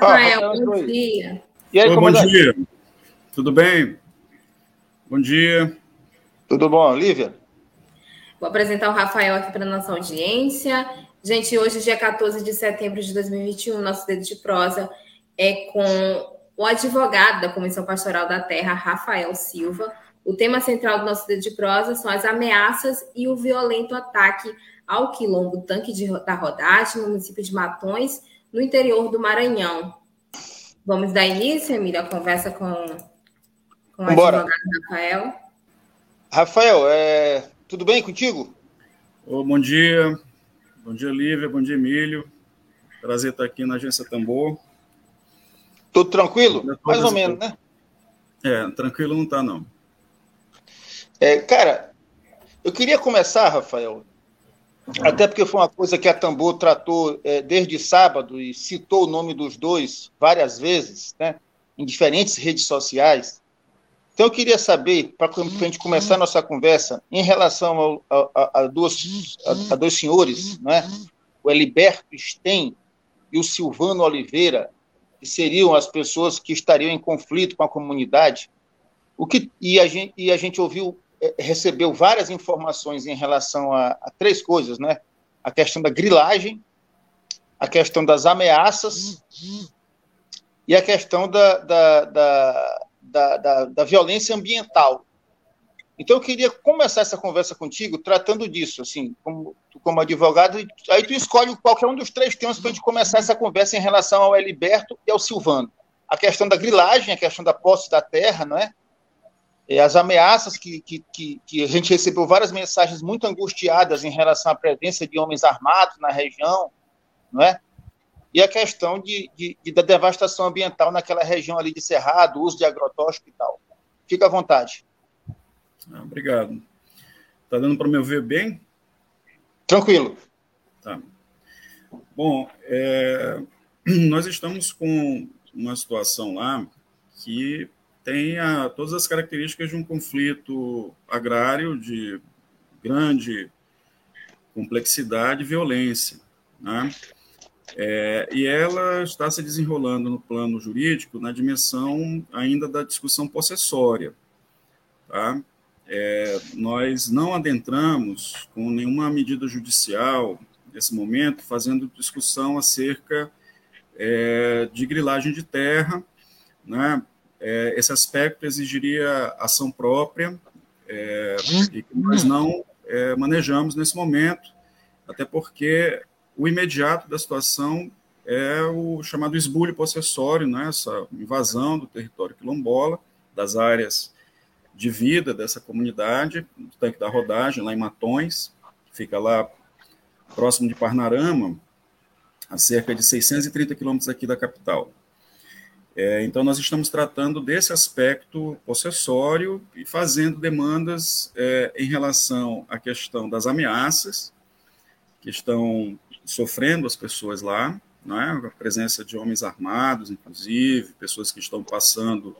Rafael, ah, bom dia. E aí, Oi, bom dia. Tudo bem? Bom dia. Tudo bom, Lívia? Vou apresentar o Rafael aqui para a nossa audiência. Gente, hoje, dia 14 de setembro de 2021, nosso dedo de prosa é com o advogado da Comissão Pastoral da Terra, Rafael Silva. O tema central do nosso dedo de prosa são as ameaças e o violento ataque ao quilombo Tanque de, da Rodagem, no município de Matões, no interior do Maranhão. Vamos dar início, Emília, a conversa com, com o advogado Rafael. Rafael, é... tudo bem contigo? Oh, bom dia. Bom dia, Lívia. Bom dia, Emílio. Prazer estar aqui na Agência Tambor. Tudo tranquilo? Mais ou menos, né? É, tranquilo não está, não. É, cara, eu queria começar, Rafael, até porque foi uma coisa que a Tambor tratou é, desde sábado e citou o nome dos dois várias vezes, né, em diferentes redes sociais. Então, eu queria saber, para a gente começar a nossa conversa, em relação ao, a, a, duas, a, a, dois senhores, né, o Eliberto Stein e o Silvano Oliveira, que seriam as pessoas que estariam em conflito com a comunidade, o que, e, a gente, e a gente ouviu recebeu várias informações em relação a, a, três coisas, né? A questão da grilagem, a questão das ameaças e a questão da, da, da, da, da, da violência ambiental. Então, eu queria começar essa conversa contigo tratando disso, assim, como, como advogado, aí tu escolhe qualquer um dos três temas para a gente começar essa conversa em relação ao Eliberto e ao Silvano. A questão da grilagem, a questão da posse da terra, não é? É, as ameaças que, que, que, que, a gente recebeu várias mensagens muito angustiadas em relação à presença de homens armados na região, não é? E a questão de, de, de da devastação ambiental naquela região ali de Cerrado, uso de agrotóxico e tal. Fica à vontade. Ah, obrigado. Está dando para me ouvir bem? Tranquilo. Tá. Bom, é, nós estamos com uma situação lá que tem a, todas as características de um conflito agrário de grande complexidade e violência. Né? É, e ela está se desenrolando no plano jurídico na dimensão ainda da discussão possessória. Tá? É, nós não adentramos com nenhuma medida judicial nesse momento, fazendo discussão acerca é, de grilagem de terra, né, é, esse aspecto exigiria ação própria, é, e que nós não é, manejamos nesse momento, até porque o imediato da situação é o chamado esbulho possessório, né, essa invasão do território quilombola, das áreas de vida dessa comunidade, do tanque da rodagem, lá em Matões, que fica lá próximo de Parnarama, a cerca de 630 quilômetros aqui da capital. É, então, nós estamos tratando desse aspecto possessório e fazendo demandas é, em relação à questão das ameaças que estão sofrendo as pessoas lá, né? a presença de homens armados, inclusive, pessoas que estão passando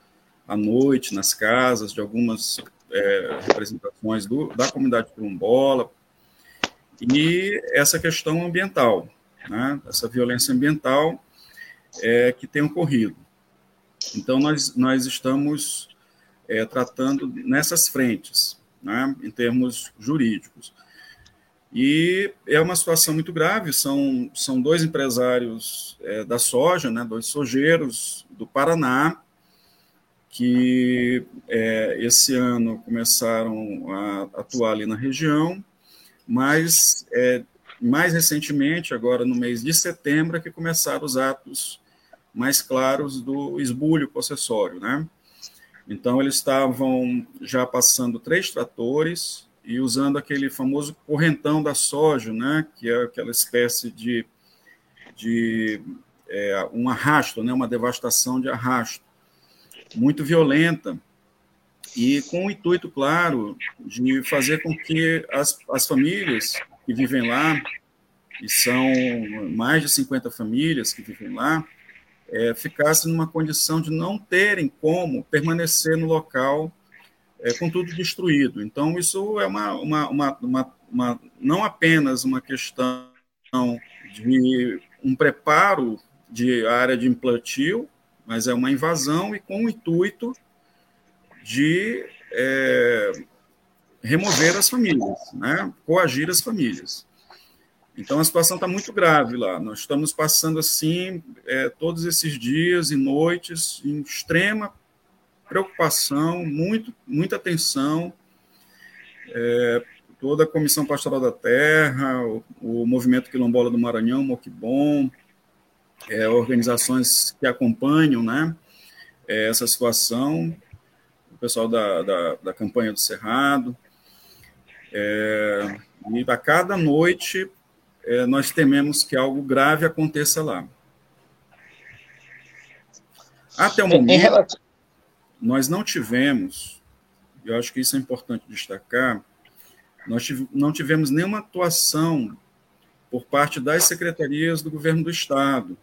a noite nas casas de algumas é, representações do, da comunidade quilombola, e essa questão ambiental, né? essa violência ambiental é, que tem ocorrido. Então, nós, nós estamos é, tratando nessas frentes, né, em termos jurídicos. E é uma situação muito grave, são, são dois empresários é, da soja, né, dois sojeiros do Paraná, que é, esse ano começaram a atuar ali na região, mas é, mais recentemente, agora no mês de setembro, é que começaram os atos mais claros do esbulho possessório, né? Então, eles estavam já passando três tratores e usando aquele famoso correntão da soja, né, que é aquela espécie de, de é, um arrasto, né, uma devastação de arrasto, muito violenta, e com o intuito, claro, de fazer com que as, as famílias que vivem lá, e são mais de 50 famílias que vivem lá, é, ficassem numa condição de não terem como permanecer no local é, com tudo destruído. Então, isso é uma, uma, uma, uma, uma não apenas uma questão de um preparo de área de implantio, mas é uma invasão e com o intuito de é, remover as famílias, né? coagir as famílias. Então a situação está muito grave lá. Nós estamos passando assim é, todos esses dias e noites em extrema preocupação, muito, muita atenção. É, toda a Comissão Pastoral da Terra, o, o Movimento Quilombola do Maranhão, Moquibom, é, organizações que acompanham né, é, essa situação, o pessoal da, da, da campanha do Cerrado. É, e a cada noite é, nós tememos que algo grave aconteça lá. Até o momento, nós não tivemos, eu acho que isso é importante destacar, nós não tivemos nenhuma atuação por parte das secretarias do governo do Estado,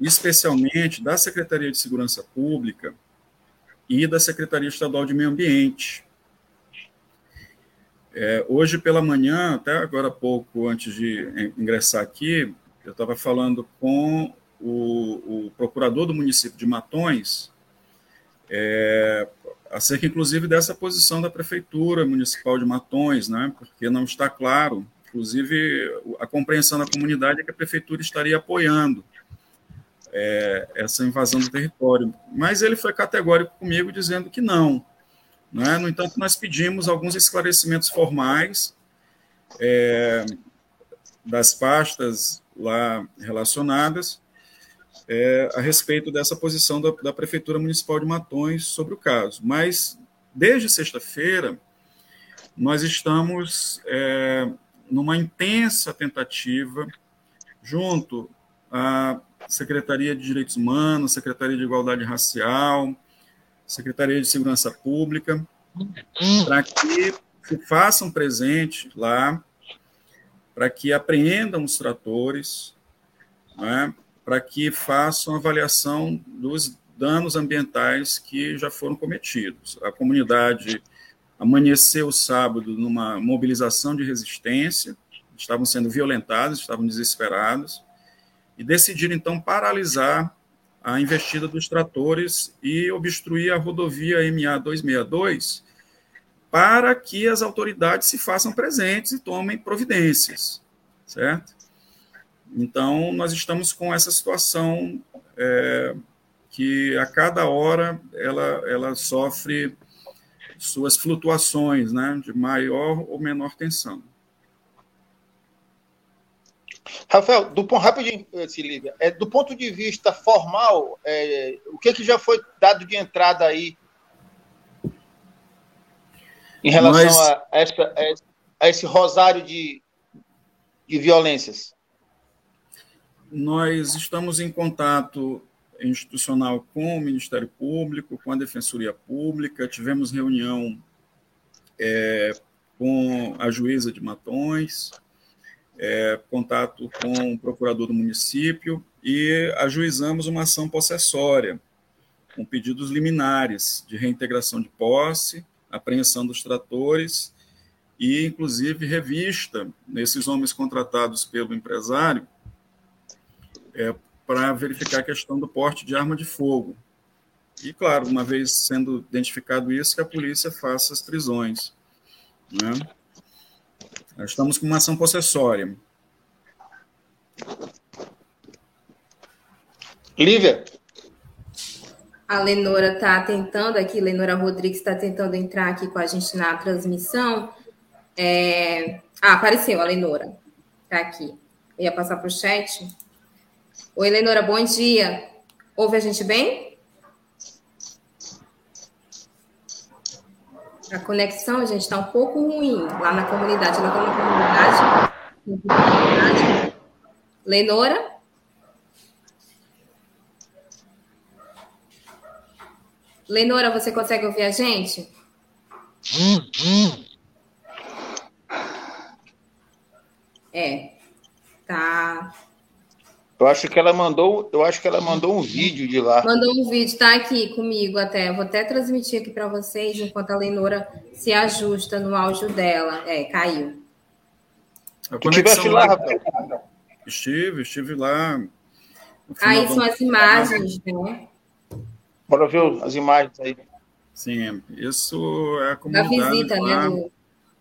especialmente da Secretaria de Segurança Pública e da Secretaria Estadual de Meio Ambiente. É, hoje pela manhã, até agora pouco, antes de ingressar aqui, eu estava falando com o, o procurador do município de Matões, é, acerca, inclusive, dessa posição da Prefeitura Municipal de Matões, né, porque não está claro, inclusive, a compreensão da comunidade é que a Prefeitura estaria apoiando é, essa invasão do território. Mas ele foi categórico comigo, dizendo que não. Né? No entanto, nós pedimos alguns esclarecimentos formais é, das pastas lá relacionadas, é, a respeito dessa posição da, da, Prefeitura Municipal de Matões sobre o caso. Mas, desde sexta-feira, nós estamos é, numa intensa tentativa, junto à Secretaria de Direitos Humanos, Secretaria de Igualdade Racial, Secretaria de Segurança Pública, para que se façam presente lá, para que apreendam os tratores, né, para que façam avaliação dos danos ambientais que já foram cometidos. A comunidade amanheceu sábado numa mobilização de resistência, estavam sendo violentados, estavam desesperados, e decidiram então paralisar a investida dos tratores e obstruir a rodovia MA 262 para que as autoridades se façam presentes e tomem providências, certo? Então, nós estamos com essa situação é, que a cada hora ela, ela sofre suas flutuações, né, de maior ou menor tensão. Rafael, do ponto rapidinho, eh, Silvia, é, do ponto de vista formal, é, o que, que já foi dado de entrada aí em relação Nós... a, essa, a, esse rosário de, de violências? Nós estamos em contato institucional com o Ministério Público, com a Defensoria Pública, tivemos reunião é, com a juíza de Matões, é, contato com o procurador do município e ajuizamos uma ação possessória, com pedidos liminares de reintegração de posse, apreensão dos tratores e, inclusive, revista nesses homens contratados pelo empresário é, para verificar a questão do porte de arma de fogo. E, claro, uma vez sendo identificado isso, que a polícia faça as prisões. Né? Nós estamos com uma ação possessória. Lívia. A Lenora está tentando aqui, Lenora Rodrigues está tentando entrar aqui com a gente na transmissão. É... Ah, apareceu a Lenora. Está aqui. Eu ia passar para o chat. Oi, Lenora, bom dia. Ouve a gente bem? A conexão, gente, está um pouco ruim lá na comunidade. Ela está na comunidade. Lenora? Lenora, você consegue ouvir a gente? É. Tá. Eu acho que ela mandou, eu acho que ela mandou um vídeo de lá. Mandou um vídeo, tá aqui comigo até. Vou até transmitir aqui para vocês enquanto a Lenora se ajusta no áudio dela. É, caiu. Tu estiveste lá, Rafael? Estive, estive lá. Aí são as imagens, né? Bora ver as imagens aí. Sim, isso é a comunidade. Da visita, né, lá, né? Do...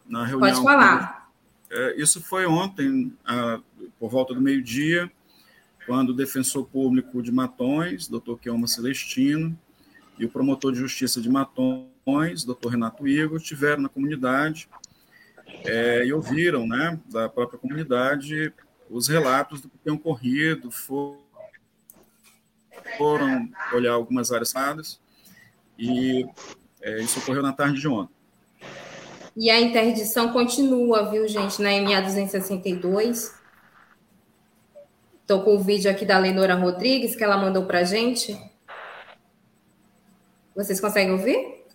Na reunião. Pode falar. É, isso foi ontem, a, por volta do meio-dia quando o defensor público de Matões, doutor Kelma Celestino, e o promotor de justiça de Matões, doutor Renato Igor, estiveram na comunidade é, e ouviram, né, da própria comunidade, os relatos do que tem ocorrido, foram, olhar algumas áreas dadas, e é, isso ocorreu na tarde de ontem. E a interdição continua, viu, gente, na MA 262, Estou com o vídeo aqui da Lenora Rodrigues, que ela mandou para a gente. Vocês conseguem ouvir?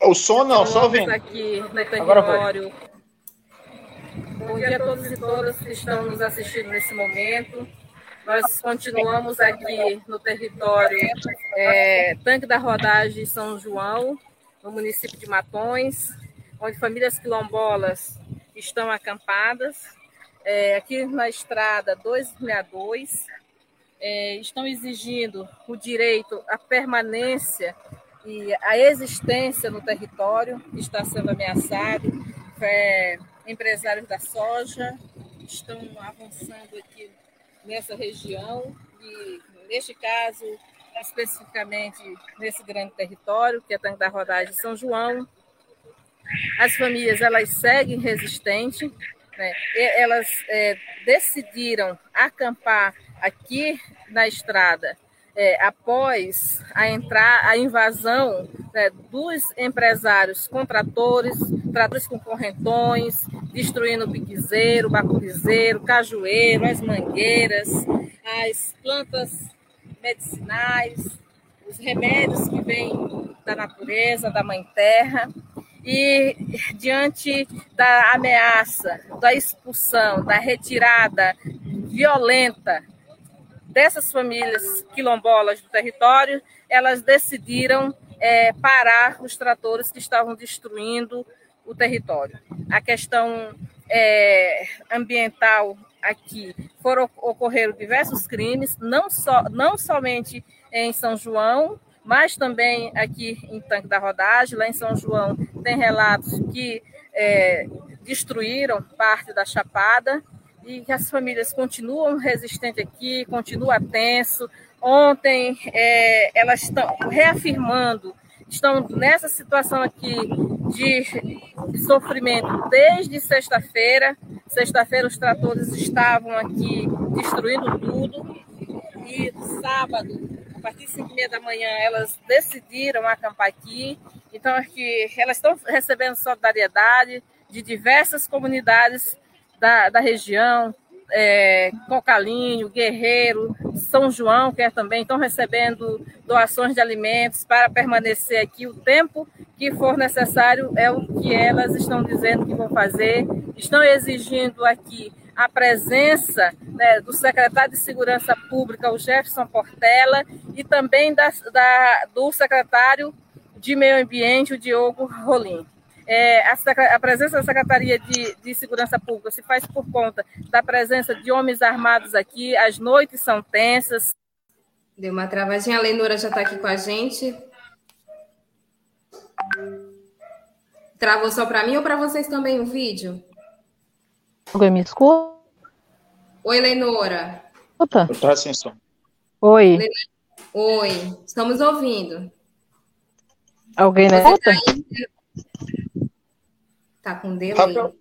O som não, só ouvindo. aqui no território. Bom dia a todos e todas que estão nos assistindo nesse momento. Nós continuamos aqui no território é, Tanque da Rodagem São João, no município de Matões, onde famílias quilombolas estão acampadas é, aqui na estrada 262, é, estão exigindo o direito à permanência e à existência no território que está sendo ameaçado. É, empresários da soja estão avançando aqui nessa região e, neste caso, especificamente nesse grande território, que é Tanque da Rodagem São João. As famílias elas seguem resistentes, né? Elas é, decidiram acampar aqui na estrada é, após a entrar a invasão né, dos empresários com tratores, com correntões, destruindo o piquezeiro, bacurizeiro, cajueiro, as mangueiras, as plantas medicinais, os remédios que vêm da natureza, da mãe terra e diante da ameaça, da expulsão, da retirada violenta dessas famílias quilombolas do território, elas decidiram é, parar os tratores que estavam destruindo o território. A questão é, ambiental aqui foram ocorreram diversos crimes, não só não somente em São João, mas também aqui em Tanque da Rodagem, lá em São João, tem relatos que é, destruíram parte da chapada e que as famílias continuam resistentes aqui, continua tenso. Ontem é, elas estão reafirmando, estão nessa situação aqui de sofrimento desde sexta-feira. Sexta-feira os tratores estavam aqui destruindo tudo e sábado partir de 5 e meia da manhã, elas decidiram acampar aqui. Então, aqui, elas estão recebendo solidariedade de diversas comunidades da, da região, é, Cocalinho, Guerreiro, São João, que é também estão recebendo doações de alimentos para permanecer aqui o tempo que for necessário, é o que elas estão dizendo que vão fazer. Estão exigindo aqui a presença né, do secretário de Segurança Pública, o Jefferson Portela, e também da, da, do secretário de Meio Ambiente, o Diogo Rolim. É, a, a, presença da Secretaria de, de, Segurança Pública se faz por conta da presença de homens armados aqui, as noites são tensas. Deu uma travadinha, a Lenora já está aqui com a gente. Travou só para mim ou para vocês também o vídeo? Alguém me escuta? Oi, Lenora. Opa. Eu tô sem som. Oi. Oi, estamos ouvindo. Alguém na Você tá, tá com delay? Rafael,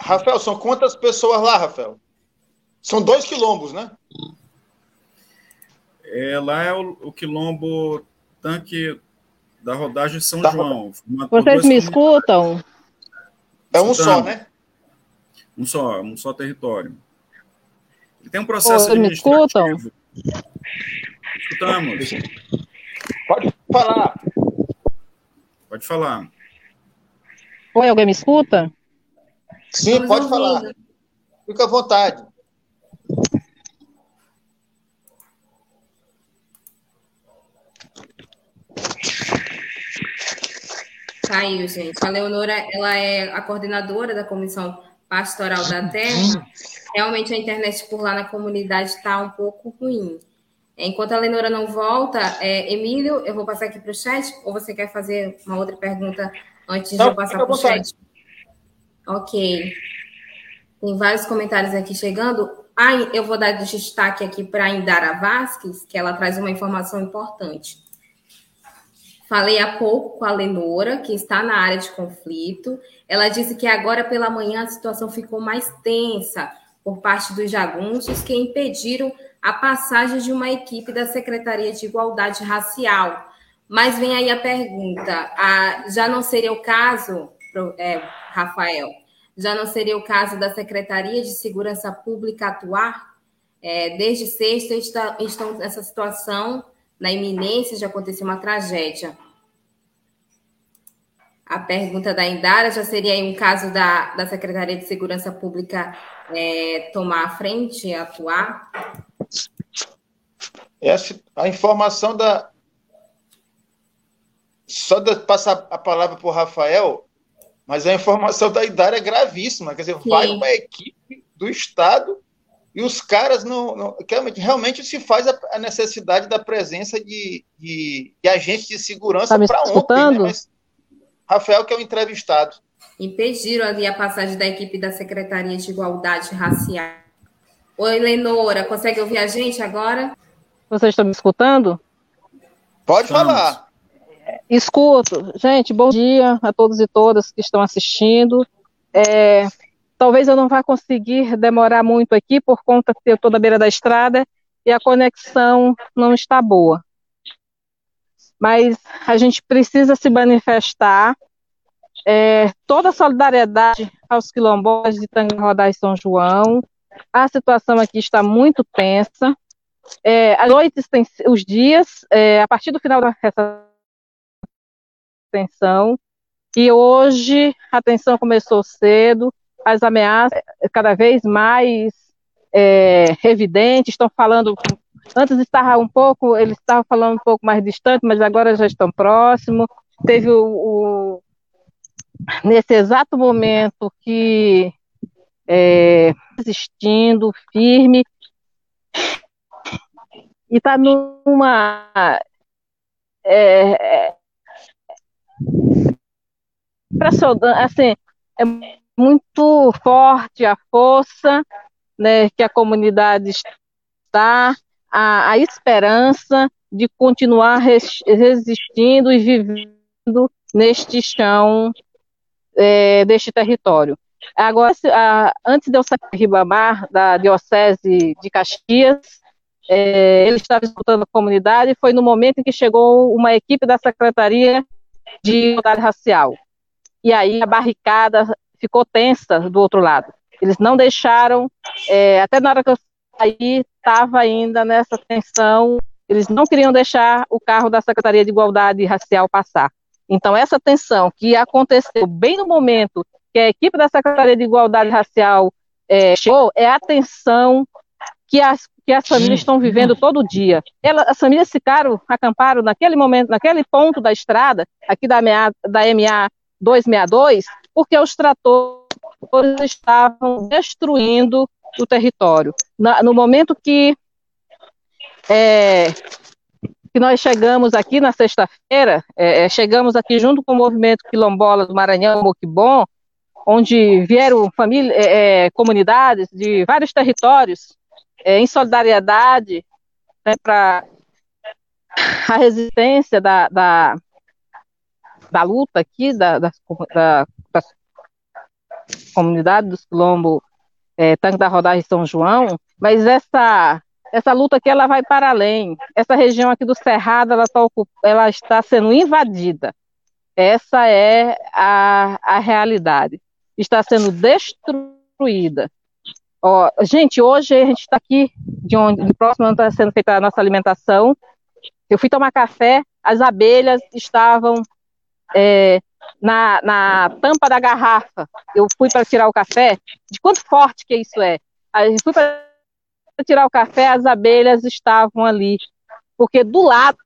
Rafael, são quantas pessoas lá, Rafael? São dois quilombos, né? É, lá é o, o quilombo tanque da rodagem de São Tá. João. por Vocês me escutam? É um só, né? Um só, um só território. Ele tem um processo Oi, me administrativo. Escutamos. Pode falar. Pode falar. Oi, alguém me escuta? Sim, Estamos pode ouvindo. falar. Fica à vontade. Caiu, gente. A Leonora, ela é a coordenadora da Comissão Pastoral da Terra. Realmente a internet por lá na comunidade está um pouco ruim. Enquanto a Leonora não volta, é, Emílio, eu vou passar aqui para o chat, ou você quer fazer uma outra pergunta antes de Não, eu passar para o chat? Ok. Tem vários comentários aqui chegando. Ah, eu vou dar destaque aqui para a Indara Vasques, que ela traz uma informação importante. Falei há pouco com a Lenora, que está na área de conflito. Ela disse que agora pela manhã a situação ficou mais tensa por parte dos jagunços, que impediram a passagem de uma equipe da Secretaria de Igualdade Racial. Mas vem aí a pergunta: ah, já não seria o caso, é, Rafael, já não seria o caso da Secretaria de Segurança Pública atuar? É, desde sexta está- estão nessa situação, na iminência de acontecer uma tragédia. A pergunta da Indara já seria aí um caso da, da Secretaria de Segurança Pública é, tomar a frente, atuar? Essa, a informação da. Só de passar a palavra para o Rafael, mas a informação da Idara é gravíssima. Quer dizer, Sim. vai uma equipe do Estado e os caras não. não realmente, realmente se faz a, a necessidade da presença de, de, de agentes de segurança Tá para ontem. Né? Mas Rafael, que é o entrevistado. Impediram ali a passagem da equipe da Secretaria de Igualdade Racial. Oi, Lenora, consegue ouvir a gente agora? Vocês estão me escutando? Pode Estamos. falar. Escuto. Gente, bom dia a todos e todas que estão assistindo. É, talvez eu não vá conseguir demorar muito aqui por conta que eu estou na beira da estrada e a conexão não está boa. Mas a gente precisa se manifestar. É, toda a solidariedade aos quilombolas de Tangarrodá e São João. A situação aqui está muito tensa. É, as noites têm, os dias, é, a partir do final dessa tensão, e hoje a tensão começou cedo, as ameaças cada vez mais é, evidentes, estão falando, antes estava um pouco, eles estavam falando um pouco mais distante, mas agora já estão próximos, teve o, o nesse exato momento que é, resistindo, firme, e está numa é, é, impressionante, assim, é muito forte a força né, que a comunidade está, a, a esperança de continuar res, resistindo e vivendo neste chão, é, deste território. Agora, a, antes de eu sair de Ribamar, da Diocese de Caxias, é, ele estava escutando a comunidade foi no momento em que chegou uma equipe da Secretaria de Igualdade Racial. E aí a barricada ficou tensa do outro lado. Eles não deixaram, é, até na hora que eu saí, estava ainda nessa tensão, eles não queriam deixar o carro da Secretaria de Igualdade Racial passar. Então, essa tensão que aconteceu bem no momento que a equipe da Secretaria de Igualdade Racial é, chegou, é a tensão que as, que as famílias estão vivendo todo dia. Ela, as famílias ficaram, acamparam naquele momento, naquele ponto da estrada, aqui da, MA, da MA 262, porque os tratores estavam destruindo o território. Na, no momento que, é, que nós chegamos aqui na sexta-feira, é, chegamos aqui junto com o movimento quilombola do Maranhão, Moquibom, onde vieram família, é, comunidades de vários territórios é, em solidariedade né, para a resistência da, da, da, luta aqui da, da, da, da comunidade dos Quilombo é, da Rodagem São João, mas essa, essa luta aqui ela vai para além. Essa região aqui do Cerrado ela, tá, ela está sendo invadida. Essa é a, a realidade. Está sendo destruída. Ó, gente, hoje a gente está aqui, de onde, de próximo está sendo feita a nossa alimentação. Eu fui tomar café, as abelhas estavam é, na, na tampa da garrafa. Eu fui para tirar o café. De quanto forte que isso é? Eu fui para tirar o café, as abelhas estavam ali. Porque do lado,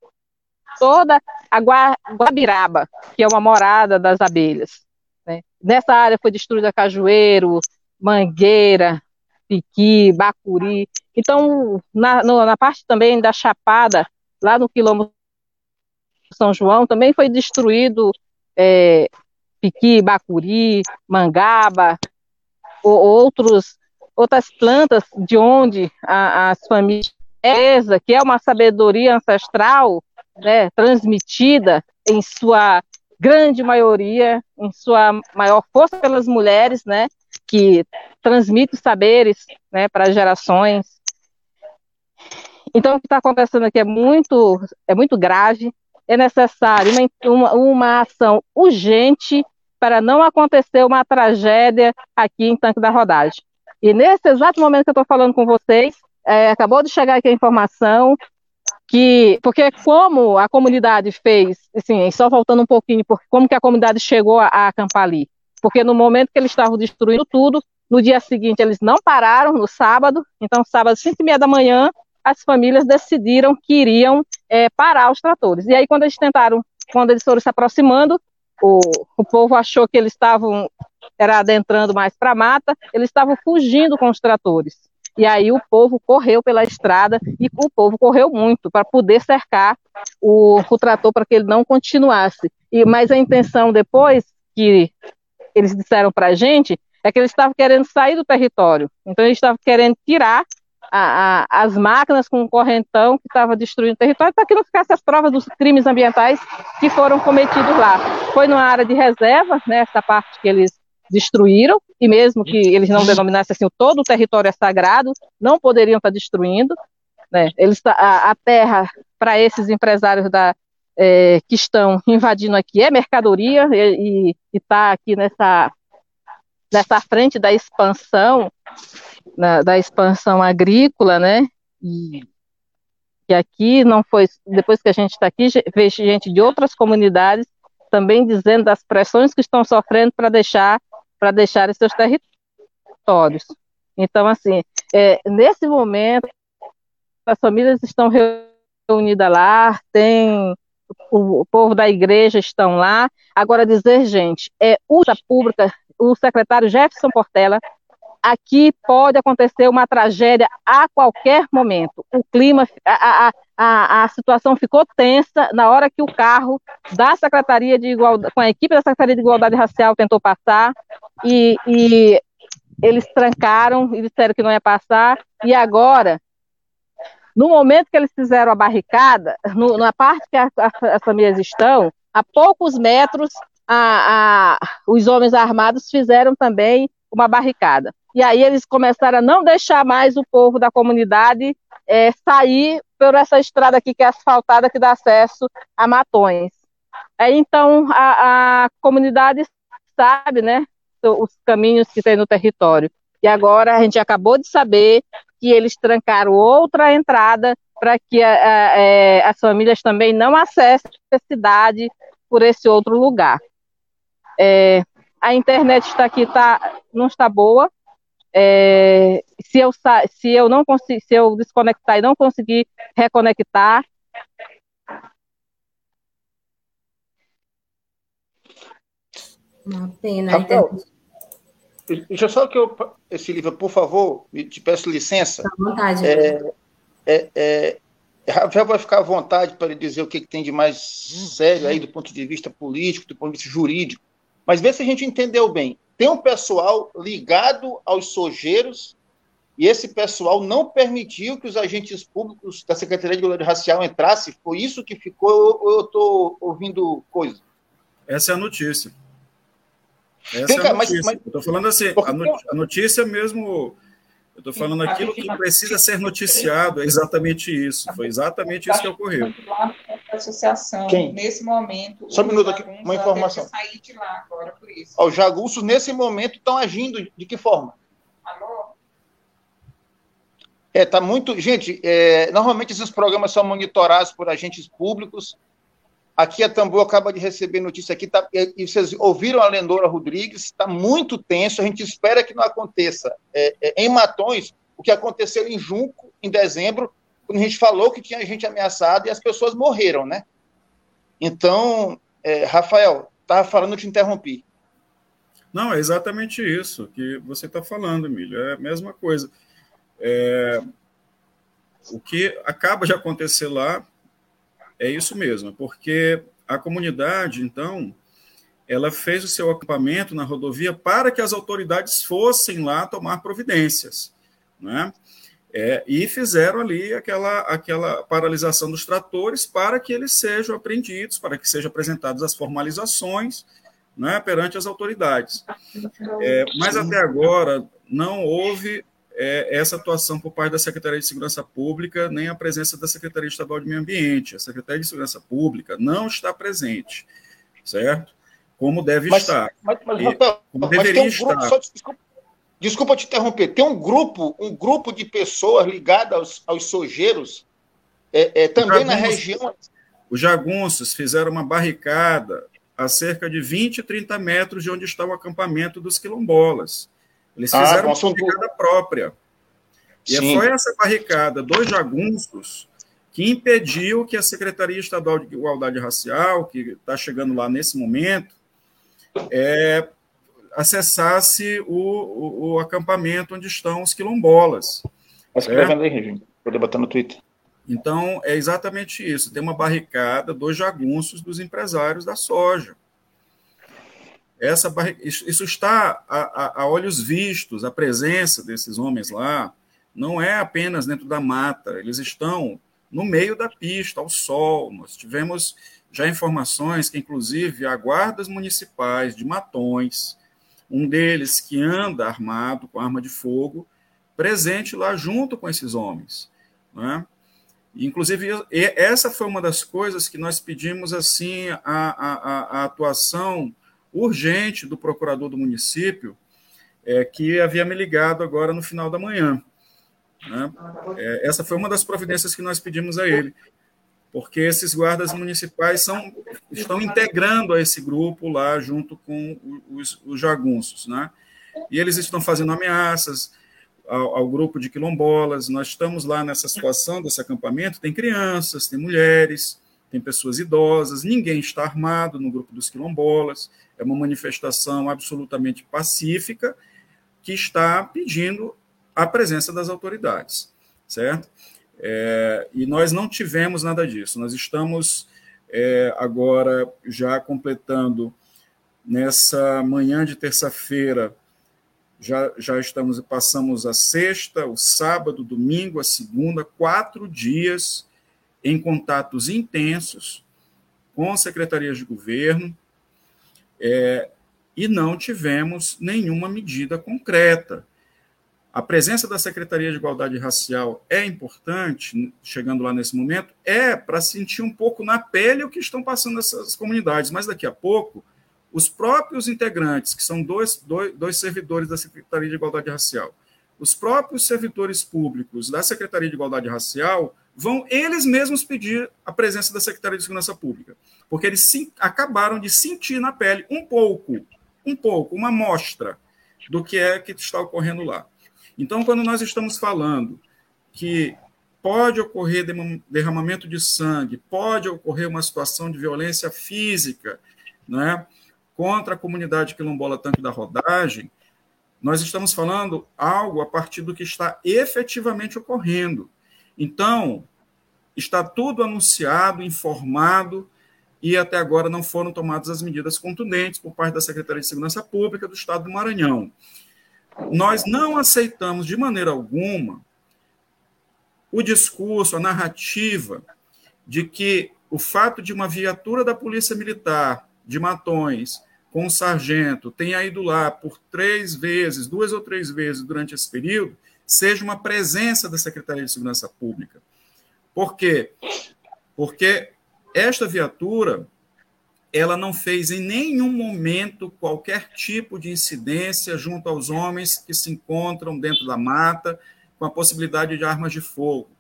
toda a Guabiraba, que é uma morada das abelhas. Né? Nessa área foi destruída cajueiro, mangueira, piqui, bacuri. Então, na, no, na parte também da Chapada, lá no quilômetro São João, também foi destruído é, piqui, bacuri, mangaba, ou, outros, outras plantas de onde a, as famílias, que é uma sabedoria ancestral, né, transmitida em sua grande maioria, em sua maior força pelas mulheres, né, que transmite saberes né, para gerações. Então, o que está acontecendo aqui é muito, é muito grave, é necessário uma, uma, uma ação urgente para não acontecer uma tragédia aqui em Tanque da Rodagem. E nesse exato momento que eu estou falando com vocês, é, acabou de chegar aqui a informação que, porque como a comunidade fez, assim, só voltando um pouquinho, porque como que a comunidade chegou a, a acampar ali? Porque no momento que eles estavam destruindo tudo, no dia seguinte eles não pararam, no sábado, então sábado, cinco e meia da manhã, as famílias decidiram que iriam é, parar os tratores. E aí quando eles tentaram, quando eles foram se aproximando, o, o povo achou que eles estavam, era adentrando mais para a mata, eles estavam fugindo com os tratores. E aí o povo correu pela estrada e o povo correu muito para poder cercar o, o trator para que ele não continuasse. E mas a intenção depois que eles disseram para a gente é que eles estavam querendo sair do território. Então eles estavam querendo tirar a, a, as máquinas com o correntão que estava destruindo o território para que não ficasse as provas dos crimes ambientais que foram cometidos lá. Foi numa área de reserva, né, essa parte que eles destruíram, e mesmo que eles não denominassem assim, todo o território é sagrado, não poderiam estar destruindo. Né? Eles, a, a terra, para esses empresários da, é, que estão invadindo aqui, é mercadoria, e está aqui nessa, nessa frente da expansão, na, da expansão agrícola, né? E, e aqui não foi, depois que a gente está aqui, vejo gente de outras comunidades também dizendo das pressões que estão sofrendo para deixar para deixarem seus territórios. Então, assim, é, nesse momento, as famílias estão reunidas lá, tem o, povo da igreja estão lá. Agora, dizer, gente, é usa pública, o secretário Jefferson Portela, aqui pode acontecer uma tragédia a qualquer momento. O clima, a, a, a, a, situação ficou tensa na hora que o carro da Secretaria de Igualdade, com a equipe da Secretaria de Igualdade Racial tentou passar e, e eles trancaram e disseram que não ia passar. E agora, no momento que eles fizeram a barricada, no, na parte que a, as famílias estão, a poucos metros, a, os homens armados fizeram também uma barricada. E aí eles começaram a não deixar mais o povo da comunidade é, sair por essa estrada aqui que é asfaltada que dá acesso a Matões. É, então a, a comunidade sabe, né, os caminhos que tem no território. E agora a gente acabou de saber que eles trancaram outra entrada para que a, a, é, as famílias também não acessem a cidade por esse outro lugar. É, a internet está aqui, tá, não está boa, é, se, eu, se eu não consigo, se eu desconectar e não conseguir reconectar. Uma pena. Rafael, deixa só que eu. Esse livro, por favor, te peço licença. À vontade. É, é, é, Rafael vai ficar à vontade para dizer o que, que tem de mais sério aí do ponto de vista político, do ponto de vista jurídico. Mas vê se a gente entendeu bem tem um pessoal ligado aos sojeiros e esse pessoal não permitiu que os agentes públicos da Secretaria de Igualdade Racial entrassem. Foi isso que ficou ou eu estou ouvindo coisa? Essa é a notícia. Essa Fica, é a notícia. Mas, mas... Estou falando assim, a notícia mesmo Eu estou falando aquilo que precisa ser noticiado, é exatamente isso. Foi exatamente isso que ocorreu. Associação, Quem? nesse momento. Só um minuto aqui, uma informação. Sair de lá agora por isso. Ó, Os jagunços, nesse momento, estão agindo de que forma? Alô? É, tá muito. Gente, é, normalmente esses programas são monitorados por agentes públicos. Aqui a Tambor acaba de receber notícia aqui, tá, e, vocês ouviram a Lendora Rodrigues, está muito tenso, a gente espera que não aconteça é, é, em Matões o que aconteceu em Junco, em dezembro, quando a gente falou que tinha gente ameaçada e as pessoas morreram, né? Então, é, Rafael, estava falando, eu te interrompi. Não, é exatamente isso que você está falando, Emílio. É a mesma coisa. É, o que acaba de acontecer lá é isso mesmo, porque a comunidade, então, ela fez o seu acampamento na rodovia para que as autoridades fossem lá tomar providências, né? É, e fizeram ali aquela, aquela paralisação dos tratores para que eles sejam apreendidos, para que sejam apresentadas as formalizações né, perante as autoridades. É, mas até agora não houve é, essa atuação por parte da Secretaria de Segurança Pública, nem a presença da Secretaria Estadual de Meio Ambiente. A Secretaria de Segurança Pública não está presente, certo? Como deve Mas, estar. mas, mas, E- como mas deveria um grupo, estar. desculpa, desculpa te interromper, tem um grupo, um grupo de pessoas ligadas aos, aos sojeiros, é, é, também na região. Os jagunços fizeram uma barricada a cerca de 20, 30 metros de onde está o acampamento dos quilombolas. Eles Ah, fizeram uma barricada própria. E Sim. foi essa barricada dos jagunços que impediu que a Secretaria Estadual de Igualdade Racial, que está chegando lá nesse momento, é, acessasse o, o, o acampamento onde estão os quilombolas. Tá escrevendo aí, Regina. Vou debater no Twitter. Então, é exatamente isso. Tem uma barricada dos jagunços dos empresários da soja. Essa isso, está a, a, a olhos vistos, a presença desses homens lá não é apenas dentro da mata, eles estão no meio da pista, ao sol. Nós tivemos já informações que, inclusive, há guardas municipais de Matões, um deles que anda armado com arma de fogo, presente lá junto com esses homens. Né? Inclusive, essa foi uma das coisas que nós pedimos assim a, a- a atuação urgente do procurador do município, é, que havia me ligado agora no final da manhã. né? É, essa foi uma das providências que nós pedimos a ele, porque esses guardas municipais são, estão integrando a esse grupo lá junto com os, os jagunços, né? E eles estão fazendo ameaças, ao, ao grupo de quilombolas. Nós estamos lá nessa situação desse acampamento. Tem crianças, tem mulheres, tem pessoas idosas. Ninguém está armado no grupo dos quilombolas. É uma manifestação absolutamente pacífica que está pedindo a presença das autoridades, certo? É, e nós não tivemos nada disso. Nós estamos é, agora já completando nessa manhã de terça-feira já, já estamos passamos a sexta, o sábado, domingo, a segunda, quatro dias em contatos intensos com secretarias de governo é, e não tivemos nenhuma medida concreta. A presença da Secretaria de Igualdade Racial é importante, chegando lá nesse momento, é para sentir um pouco na pele o que estão passando essas comunidades, mas daqui a pouco os próprios integrantes, que são dois, dois, dois, servidores da Secretaria de Igualdade Racial, os próprios servidores públicos da Secretaria de Igualdade Racial, vão eles mesmos pedir a presença da Secretaria de Segurança Pública, porque eles sim, acabaram de sentir na pele um pouco, um pouco, uma amostra do que é que está ocorrendo lá. Então, quando nós estamos falando que pode ocorrer derramamento de sangue, pode ocorrer uma situação de violência física, né? contra a comunidade quilombola Tanque da Rodagem, nós estamos falando algo a partir do que está efetivamente ocorrendo. Então, está tudo anunciado, informado, e até agora não foram tomadas as medidas contundentes por parte da Secretaria de Segurança Pública do Estado do Maranhão. Nós não aceitamos de maneira alguma o discurso, a narrativa de que o fato de uma viatura da Polícia Militar de Matões com o sargento tenha ido lá por três vezes, duas ou três vezes durante esse período, seja uma presença da Secretaria de Segurança Pública. Por quê? Porque esta viatura ela não fez em nenhum momento qualquer tipo de incidência junto aos homens que se encontram dentro da mata com a possibilidade de armas de fogo.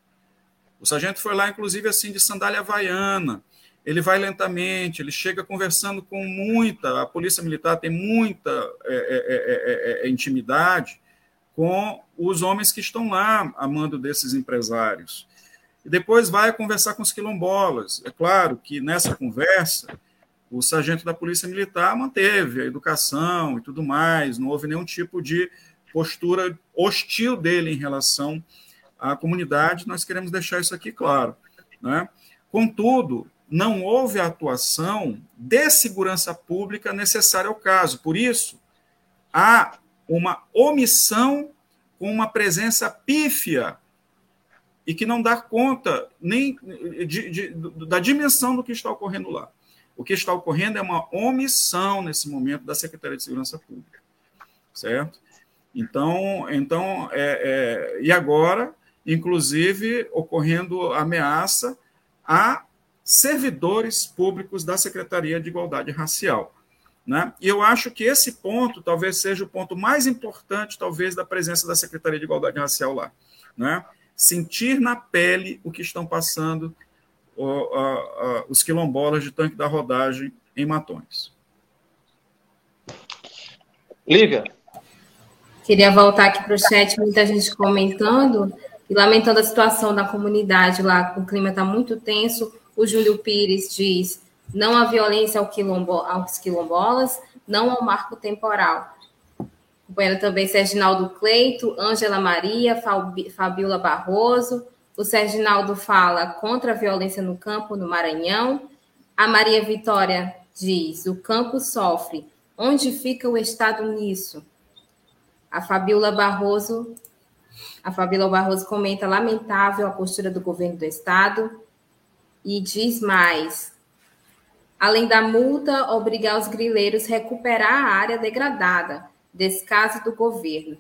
O sargento foi lá, inclusive, assim, de sandália havaiana. Ele vai lentamente, ele chega conversando com muita. A polícia militar tem muita é, é, é, intimidade com os homens que estão lá a mando desses empresários. E depois vai conversar com os quilombolas. É claro que nessa conversa o sargento da Polícia Militar manteve a educação e tudo mais, não houve nenhum tipo de postura hostil dele em relação à comunidade, nós queremos deixar isso aqui claro. Né? Contudo, não houve a atuação de segurança pública necessária ao caso, por isso, há uma omissão com uma presença pífia e que não dá conta nem de, de, da dimensão do que está ocorrendo lá. O que está ocorrendo é uma omissão nesse momento da Secretaria de Segurança Pública, certo? Então, então é, é, e agora, inclusive, ocorrendo ameaça a servidores públicos da Secretaria de Igualdade Racial. Né? E eu acho que esse ponto talvez seja o ponto mais importante, talvez, da presença da Secretaria de Igualdade Racial lá. Né? Sentir na pele o que estão passando os quilombolas de tanque da rodagem em Matões. Lívia. Queria voltar aqui para o chat, muita gente comentando e lamentando a situação da comunidade lá, o clima está muito tenso. O Júlio Pires diz: não há violência ao quilombo, aos quilombolas, não ao marco temporal. Acompanhando também Serginaldo Cleito, Ângela Maria, Fabiola Barroso, o Serginaldo fala contra a violência no campo no Maranhão. A Maria Vitória diz: o campo sofre. Onde fica o Estado nisso? A Fabiola Barroso, a Fabiola Barroso comenta lamentável a postura do governo do Estado e diz mais: além da multa, obrigar os grileiros a recuperar a área degradada, descaso do governo.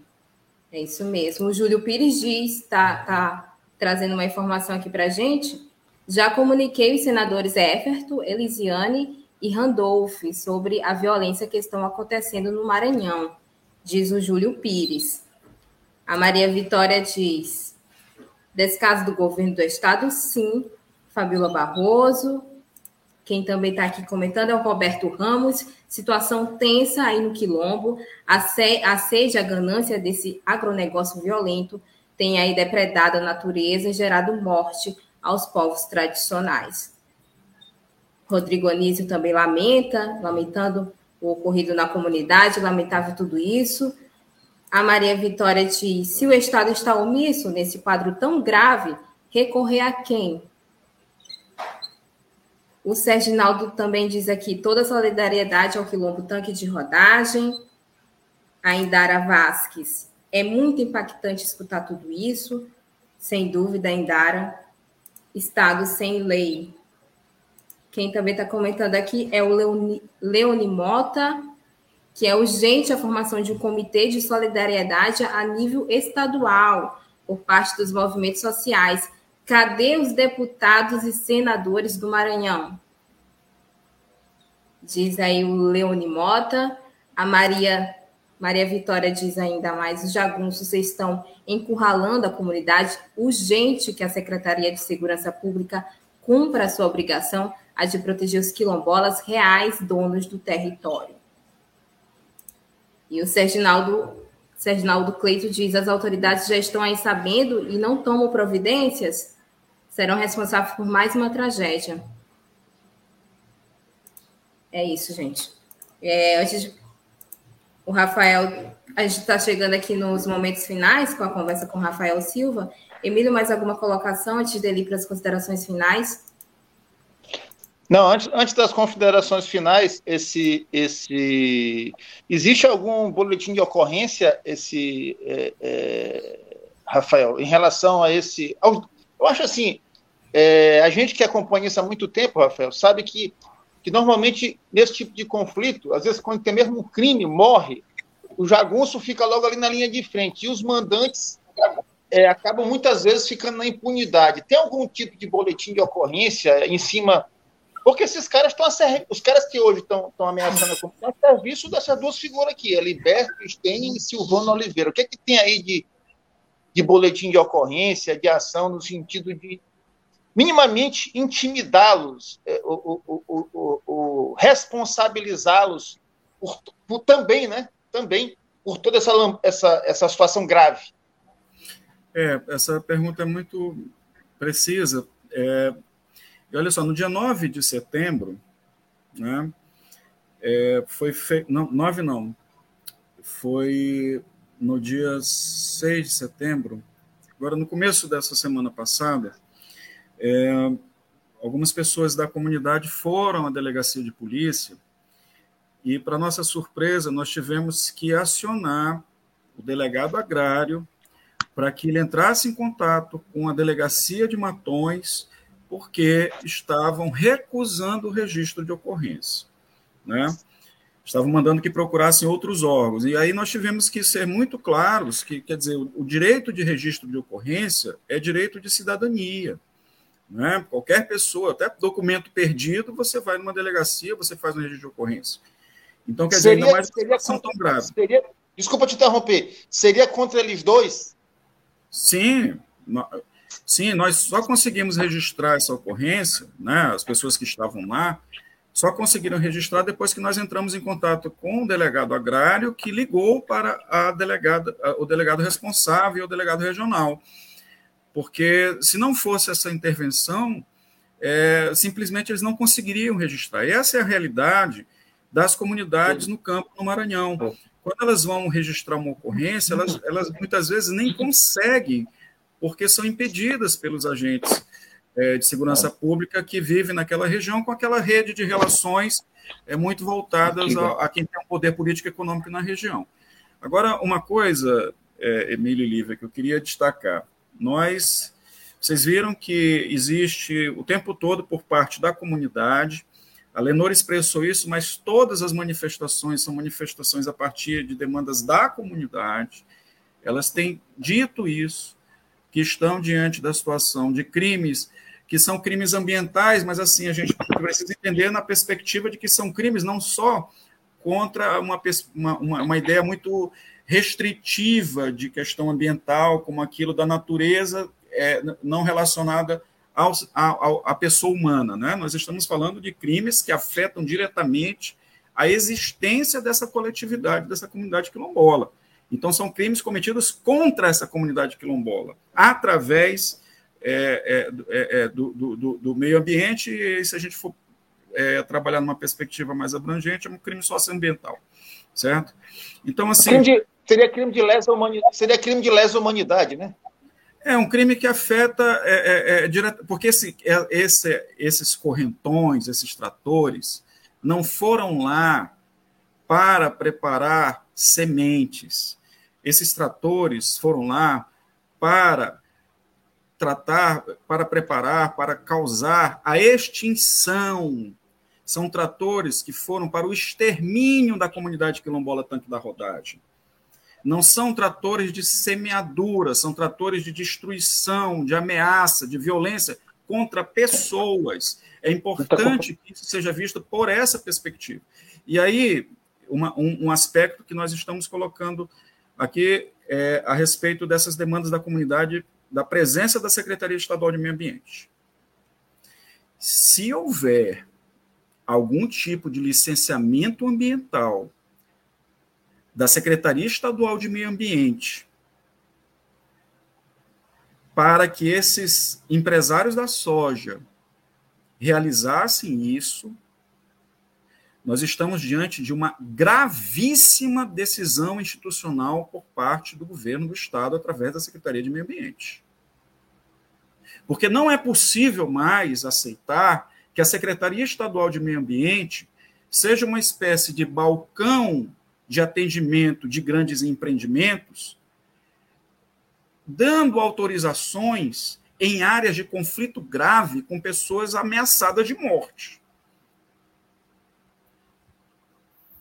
É isso mesmo. O Júlio Pires diz, tá, tá trazendo uma informação aqui para a gente, já comuniquei os senadores Everton, Elisiane e Randolph sobre a violência que estão acontecendo no Maranhão, diz o Júlio Pires. A Maria Vitória diz: descaso do governo do estado, sim. Fabiola Barroso. Quem também está aqui comentando é o Roberto Ramos. Situação tensa aí no Quilombo. A sede, a ganância desse agronegócio violento tem aí depredado a natureza e gerado morte aos povos tradicionais. Rodrigo Anísio também lamenta, lamentando o ocorrido na comunidade, lamentável tudo isso. A Maria Vitória diz: se o Estado está omisso nesse quadro tão grave, recorrer a quem? O Serginaldo também diz aqui toda solidariedade ao Quilombo Tanque de Rodagem. A Indara Vasques é muito impactante escutar tudo isso, sem dúvida, Indara. Estado sem lei. Quem também está comentando aqui é o Leoni, Leoni Mota, que é urgente a formação de um comitê de solidariedade a nível estadual por parte dos movimentos sociais. Cadê os deputados e senadores do Maranhão? Diz aí o Leoni Mota. A Maria Maria Vitória diz ainda mais: os jagunços estão encurralando a comunidade. Urgente que a Secretaria de Segurança Pública cumpra a sua obrigação, a de proteger os quilombolas reais donos do território. E o Serginaldo, Serginaldo Cleito diz: as autoridades já estão aí sabendo e não tomam providências, serão responsáveis por mais uma tragédia. É isso, gente. É, o Rafael, a gente está chegando aqui nos momentos finais com a conversa com o Rafael Silva. Emílio, mais alguma colocação antes dele ir para as considerações finais? Não, antes, antes das considerações finais, esse, esse existe algum boletim de ocorrência, esse é, é, Rafael, em relação a esse? Eu acho assim, é, a gente que acompanha isso há muito tempo, Rafael, sabe que que normalmente, nesse tipo de conflito, às vezes, quando tem mesmo um crime, morre, o jagunço fica logo ali na linha de frente, e os mandantes é, acabam muitas vezes ficando na impunidade. Tem algum tipo de boletim de ocorrência em cima. Porque esses caras estão. Os caras que hoje estão ameaçando a comunidade a serviço dessas duas figuras aqui, é Liberto Stein e Silvano Oliveira. O que, é que tem aí de, de boletim de ocorrência, de ação, no sentido de minimamente intimidá-los, é, responsabilizá-los por, por, também, né? Também por toda essa, essa, essa situação grave. É, essa pergunta é muito precisa. É, e olha só, no dia 9 de setembro, né, é, foi feito. Não, 9 não. Foi no dia 6 de setembro, agora no começo dessa semana passada, é, algumas pessoas da comunidade foram à delegacia de polícia e, para nossa surpresa, nós tivemos que acionar o delegado agrário para que ele entrasse em contato com a delegacia de Matões, porque estavam recusando o registro de ocorrência. Né? Estavam mandando que procurassem outros órgãos. E aí nós tivemos que ser muito claros que, quer dizer, o direito de registro de ocorrência é direito de cidadania. Né? Qualquer pessoa, até documento perdido, você vai numa delegacia, você faz um registro de ocorrência. Então, quer dizer, seria, ainda mais seria situação tão grave. Seria, desculpa te interromper, seria contra eles dois? Sim, sim, nós só conseguimos registrar essa ocorrência, né, as pessoas que estavam lá, só conseguiram registrar depois que nós entramos em contato com o delegado agrário, que ligou para a delegada, o delegado responsável e o delegado regional. Porque se não fosse essa intervenção, é, simplesmente eles não conseguiriam registrar. E essa é a realidade das comunidades no campo no Maranhão quando elas vão registrar uma ocorrência, elas, elas muitas vezes nem conseguem, porque são impedidas pelos agentes é, de segurança pública que vivem naquela região com aquela rede de relações é, muito voltadas a, a quem tem um poder político e econômico na região. Agora, uma coisa, é, Emílio e Lívia, que eu queria destacar. Nós, vocês viram que existe o tempo todo por parte da comunidade a Lenor expressou isso, mas todas as manifestações são manifestações a partir de demandas da comunidade. Elas têm dito isso, que estão diante da situação de crimes que são crimes ambientais, mas assim a gente precisa entender na perspectiva de que são crimes não só contra uma, uma, uma ideia muito restritiva de questão ambiental, como aquilo da natureza é, não relacionada à pessoa humana. Né? Nós estamos falando de crimes que afetam diretamente a existência dessa coletividade, dessa comunidade quilombola. Então, são crimes cometidos contra essa comunidade quilombola, através é, é, é, é do, do, do, meio ambiente, e se a gente for é, trabalhar numa perspectiva mais abrangente, é um crime socioambiental, certo? Então, assim... Crime de, seria crime de lesa humanidade, seria crime de lesa humanidade, né? É um crime que afeta é, é, é, direto, porque esse, é, esse, esses correntões, esses tratores, não foram lá para preparar sementes. Esses tratores foram lá para tratar, para preparar, para causar a extinção. São tratores que foram para o extermínio da comunidade quilombola Tanque da Rodagem. Não são tratores de semeadura, são tratores de destruição, de ameaça, de violência contra pessoas. É importante que isso seja visto por essa perspectiva. E aí, uma, um, um, aspecto que nós estamos colocando aqui é a respeito dessas demandas da comunidade, da presença da Secretaria Estadual de Meio Ambiente. Se houver algum tipo de licenciamento ambiental da Secretaria Estadual de Meio Ambiente para que esses empresários da soja realizassem isso, nós estamos diante de uma gravíssima decisão institucional por parte do governo do Estado através da Secretaria de Meio Ambiente. Porque não é possível mais aceitar que a Secretaria Estadual de Meio Ambiente seja uma espécie de balcão de atendimento de grandes empreendimentos, dando autorizações em áreas de conflito grave com pessoas ameaçadas de morte.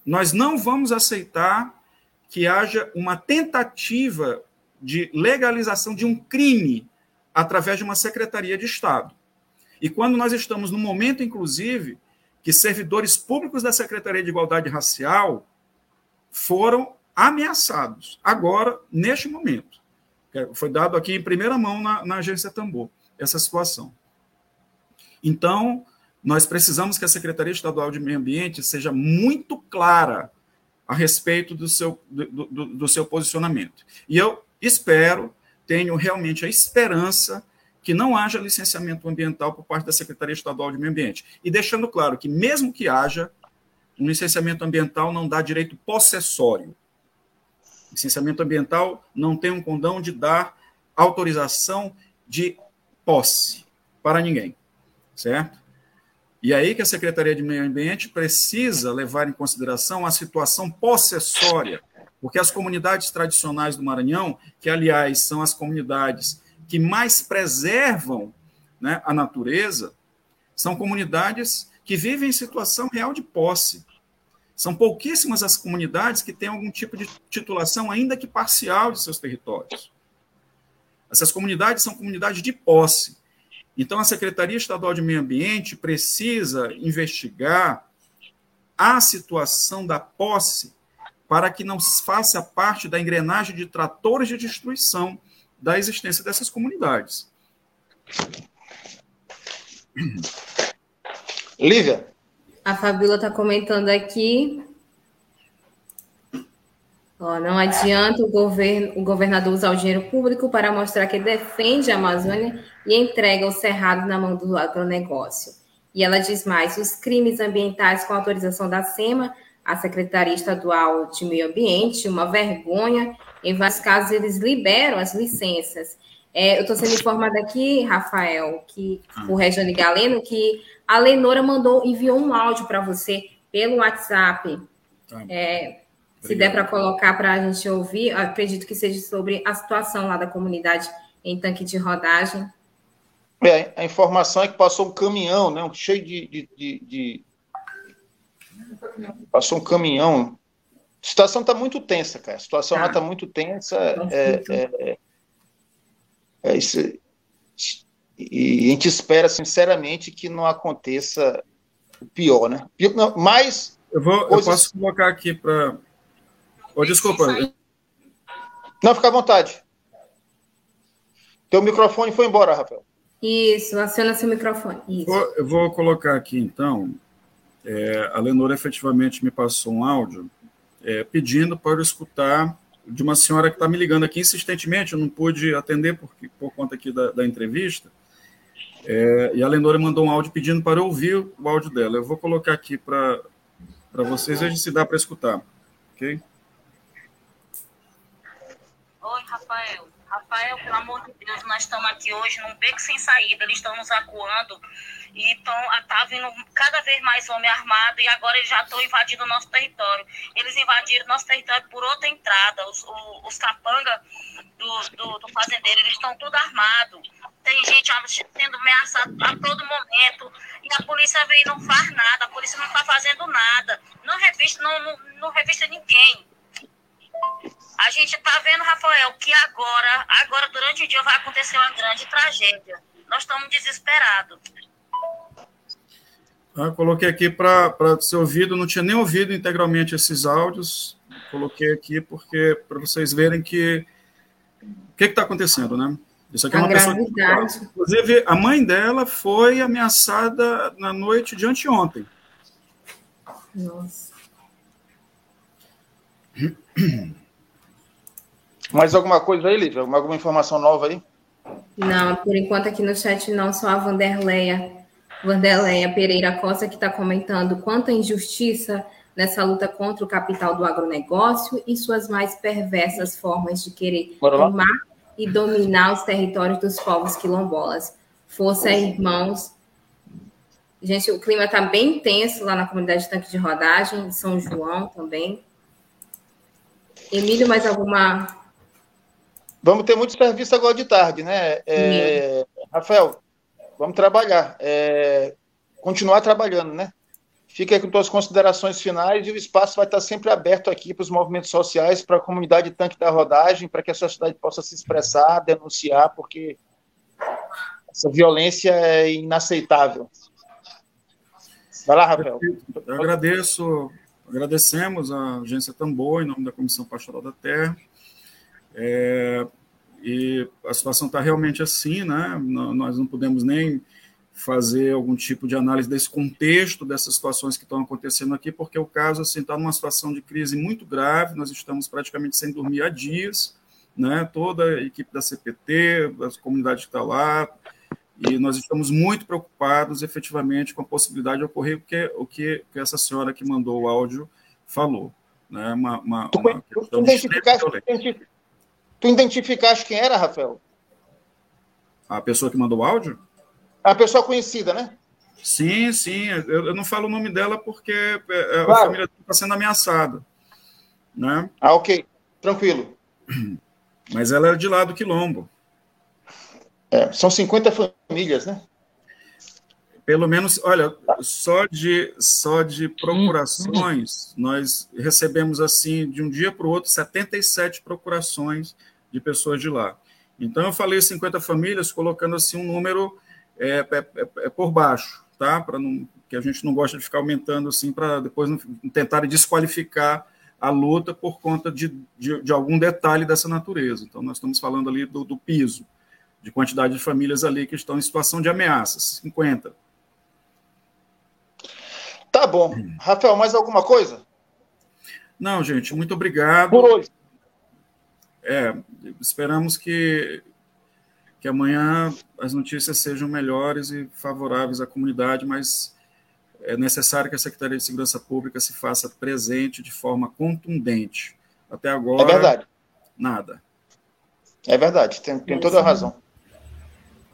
Nós não vamos aceitar que haja uma tentativa de legalização de um crime através de uma secretaria de Estado. E quando nós estamos no momento, inclusive, que servidores públicos da Secretaria de Igualdade Racial foram ameaçados, agora, neste momento. Foi dado aqui em primeira mão na, na agência Tambor, essa situação. Então, nós precisamos que a Secretaria Estadual de Meio Ambiente seja muito clara a respeito do seu, do, do, do seu posicionamento. E eu espero, tenho realmente a esperança que não haja licenciamento ambiental por parte da Secretaria Estadual de Meio Ambiente. E deixando claro que, mesmo que haja, um licenciamento ambiental não dá direito possessório. Licenciamento ambiental não tem um condão de dar autorização de posse para ninguém, certo? E aí que a Secretaria de Meio Ambiente precisa levar em consideração a situação possessória, porque as comunidades tradicionais do Maranhão, que aliás são as comunidades que mais preservam né, a natureza, são comunidades que vivem em situação real de posse. São pouquíssimas as comunidades que têm algum tipo de titulação, ainda que parcial, de seus territórios. Essas comunidades são comunidades de posse. Então, a Secretaria Estadual de Meio Ambiente precisa investigar a situação da posse para que não faça parte da engrenagem de tratores de destruição da existência dessas comunidades. Lívia. A Fabíola está comentando aqui Ó, não adianta o, governo, o governador usar o dinheiro público para mostrar que defende a Amazônia e entrega o cerrado na mão do agronegócio. E ela diz mais: os crimes ambientais com autorização da SEMA, a Secretaria Estadual de Meio Ambiente, uma vergonha. Em vários casos, eles liberam as licenças. É, eu estou sendo informada aqui, Rafael, que o Regiane Galeno, que a Lenora mandou, enviou um áudio para você pelo WhatsApp. Tá. É, se der para colocar para a gente ouvir, acredito que seja sobre a situação lá da comunidade em tanque de rodagem. É, a informação é que passou um caminhão, né, cheio de, de, de, de... Passou um caminhão. A situação está muito tensa, cara. A situação tá. lá está muito tensa. É, é, é, isso. E a gente espera, sinceramente, que não aconteça o pior, né? Mas. Eu, vou, coisas... eu posso colocar aqui para Oh, desculpa. Não, fica à vontade. Teu microfone foi embora, Rafael. Isso, aciona seu microfone. Isso. Vou, eu vou colocar aqui, então. É, a Lenora efetivamente me passou um áudio é, pedindo para eu escutar de uma senhora que está me ligando aqui insistentemente, eu não pude atender por, por conta aqui da, da entrevista. É, e a Lenora mandou um áudio pedindo para eu ouvir o áudio dela. Eu vou colocar aqui para vocês, veja se dá para escutar. Ok? Oi, Rafael. Rafael, pelo amor de Deus, nós estamos aqui hoje num beco sem saída. Eles estão nos acuando e estão tá vindo cada vez mais homem armado e agora eles já estão invadindo o nosso território. Eles invadiram nosso território por outra entrada. Os, os, os capanga do, do, do fazendeiro, eles estão tudo armados. Tem gente sendo ameaçada a todo momento e a polícia vem e não faz nada. A polícia não está fazendo nada. Não revista, não, não, não revista ninguém. A gente está vendo, Rafael, que agora, agora durante o dia vai acontecer uma grande tragédia. Nós estamos desesperados. Ah, coloquei aqui para ser ouvido, não tinha nem ouvido integralmente esses áudios. Coloquei aqui porque para vocês verem que o que está acontecendo, né? Isso aqui é uma pessoa que, inclusive, a mãe dela foi ameaçada na noite de anteontem. Nossa. Mais alguma coisa aí, Lívia? Alguma informação nova aí? Não, por enquanto aqui no chat não, só a Vanderleia, Vanderleia Pereira Costa que está comentando quanta injustiça nessa luta contra o capital do agronegócio e suas mais perversas formas de querer tomar e dominar os territórios dos povos quilombolas. Força, irmãos. Gente, o clima está bem tenso lá na comunidade de Tanque de Rodagem, em São João também. Emílio, mais alguma Vamos ter muito serviço agora de tarde, né? É, Rafael, vamos trabalhar. É, continuar trabalhando, né? Fica aí com suas considerações finais e o espaço vai estar sempre aberto aqui para os movimentos sociais, para a comunidade tanque da rodagem, para que a sociedade possa se expressar, denunciar, porque essa violência é inaceitável. Vai lá, Rafael. Eu agradeço, agradecemos a agência Tambor, em nome da Comissão Pastoral da Terra. É, e a situação está realmente assim, né? Nós não podemos nem fazer algum tipo de análise desse contexto, dessas situações que estão acontecendo aqui, porque o caso assim está numa situação de crise muito grave, nós estamos praticamente sem dormir há dias, né? Toda a equipe da CPT, a comunidade que está lá, e nós estamos muito preocupados efetivamente com a possibilidade de ocorrer o que, o que, que essa senhora que mandou o áudio falou. Né? Uma, uma, tu, uma tu, tu, identificaste, tu identificaste quem era, Rafael? A pessoa que mandou o áudio? É uma pessoa conhecida, né? Sim, sim. Eu, eu não falo o nome dela porque é, claro. a família está sendo ameaçada. Né? Ah, ok. Tranquilo. Mas ela é de lá do Quilombo. É, são 50 famílias, né? Pelo menos, olha, só de, só de procurações, nós recebemos, assim, de um dia para o outro, 77 procurações de pessoas de lá. Então, eu falei 50 famílias, colocando, assim, um número é, é, é, é por baixo, tá? Para que a gente não gosta de ficar aumentando assim para depois não tentar desqualificar a luta por conta de, de, de, algum detalhe dessa natureza. Então, nós estamos falando ali do, do, piso, de quantidade de famílias ali que estão em situação de ameaças 50. Tá bom. Rafael, mais alguma coisa? Não, gente, muito obrigado. Por hoje. É, esperamos que que amanhã as notícias sejam melhores e favoráveis à comunidade, mas é necessário que a Secretaria de Segurança Pública se faça presente de forma contundente. Até agora, é verdade. nada. É verdade, tem, tem toda a razão.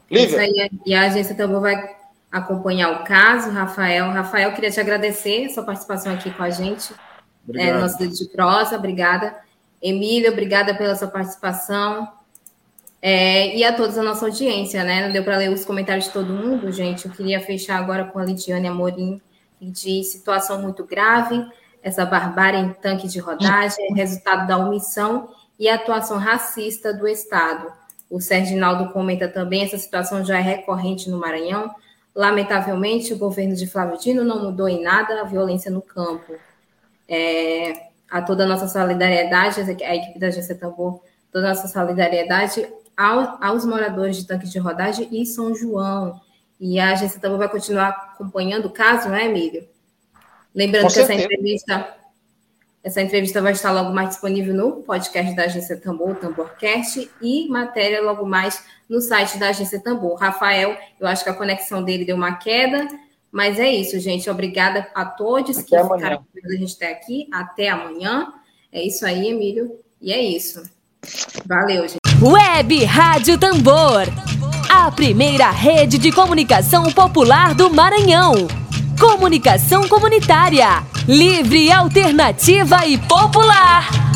Lívia. Aí, e a agência também vai acompanhar o caso, Rafael. Rafael, queria te agradecer a sua participação aqui com a gente, é, no nosso dedo de prosa, obrigada. Emília, obrigada pela sua participação. É, e a todos a nossa audiência, né? Não deu para ler os comentários de todo mundo, gente. Eu queria fechar agora com a Lidiane Amorim, que diz situação muito grave, essa barbárie em tanque de rodagem, é resultado da omissão e atuação racista do Estado. O Serginaldo comenta também, essa situação já é recorrente no Maranhão. Lamentavelmente, o governo de Flávio Dino não mudou em nada a violência no campo. É, a toda a nossa solidariedade, a equipe da Agência Tambor, toda a nossa solidariedade ao, aos moradores de Tanque de Rodagem e São João. E a agência também vai continuar acompanhando o caso, não é, Emílio? Lembrando Com que essa entrevista, essa entrevista vai estar logo mais disponível no podcast da Agência Tambor, Tamborcast, e matéria logo mais no site da Agência Tambor. Rafael, eu acho que a conexão dele deu uma queda, mas é isso, gente. Obrigada a todos Até que amanhã. ficaram com a gente até aqui. Até amanhã. É isso aí, Emílio. E é isso. Valeu, gente. Web Rádio Tambor. A primeira rede de comunicação popular do Maranhão. Comunicação comunitária. Livre, alternativa e popular.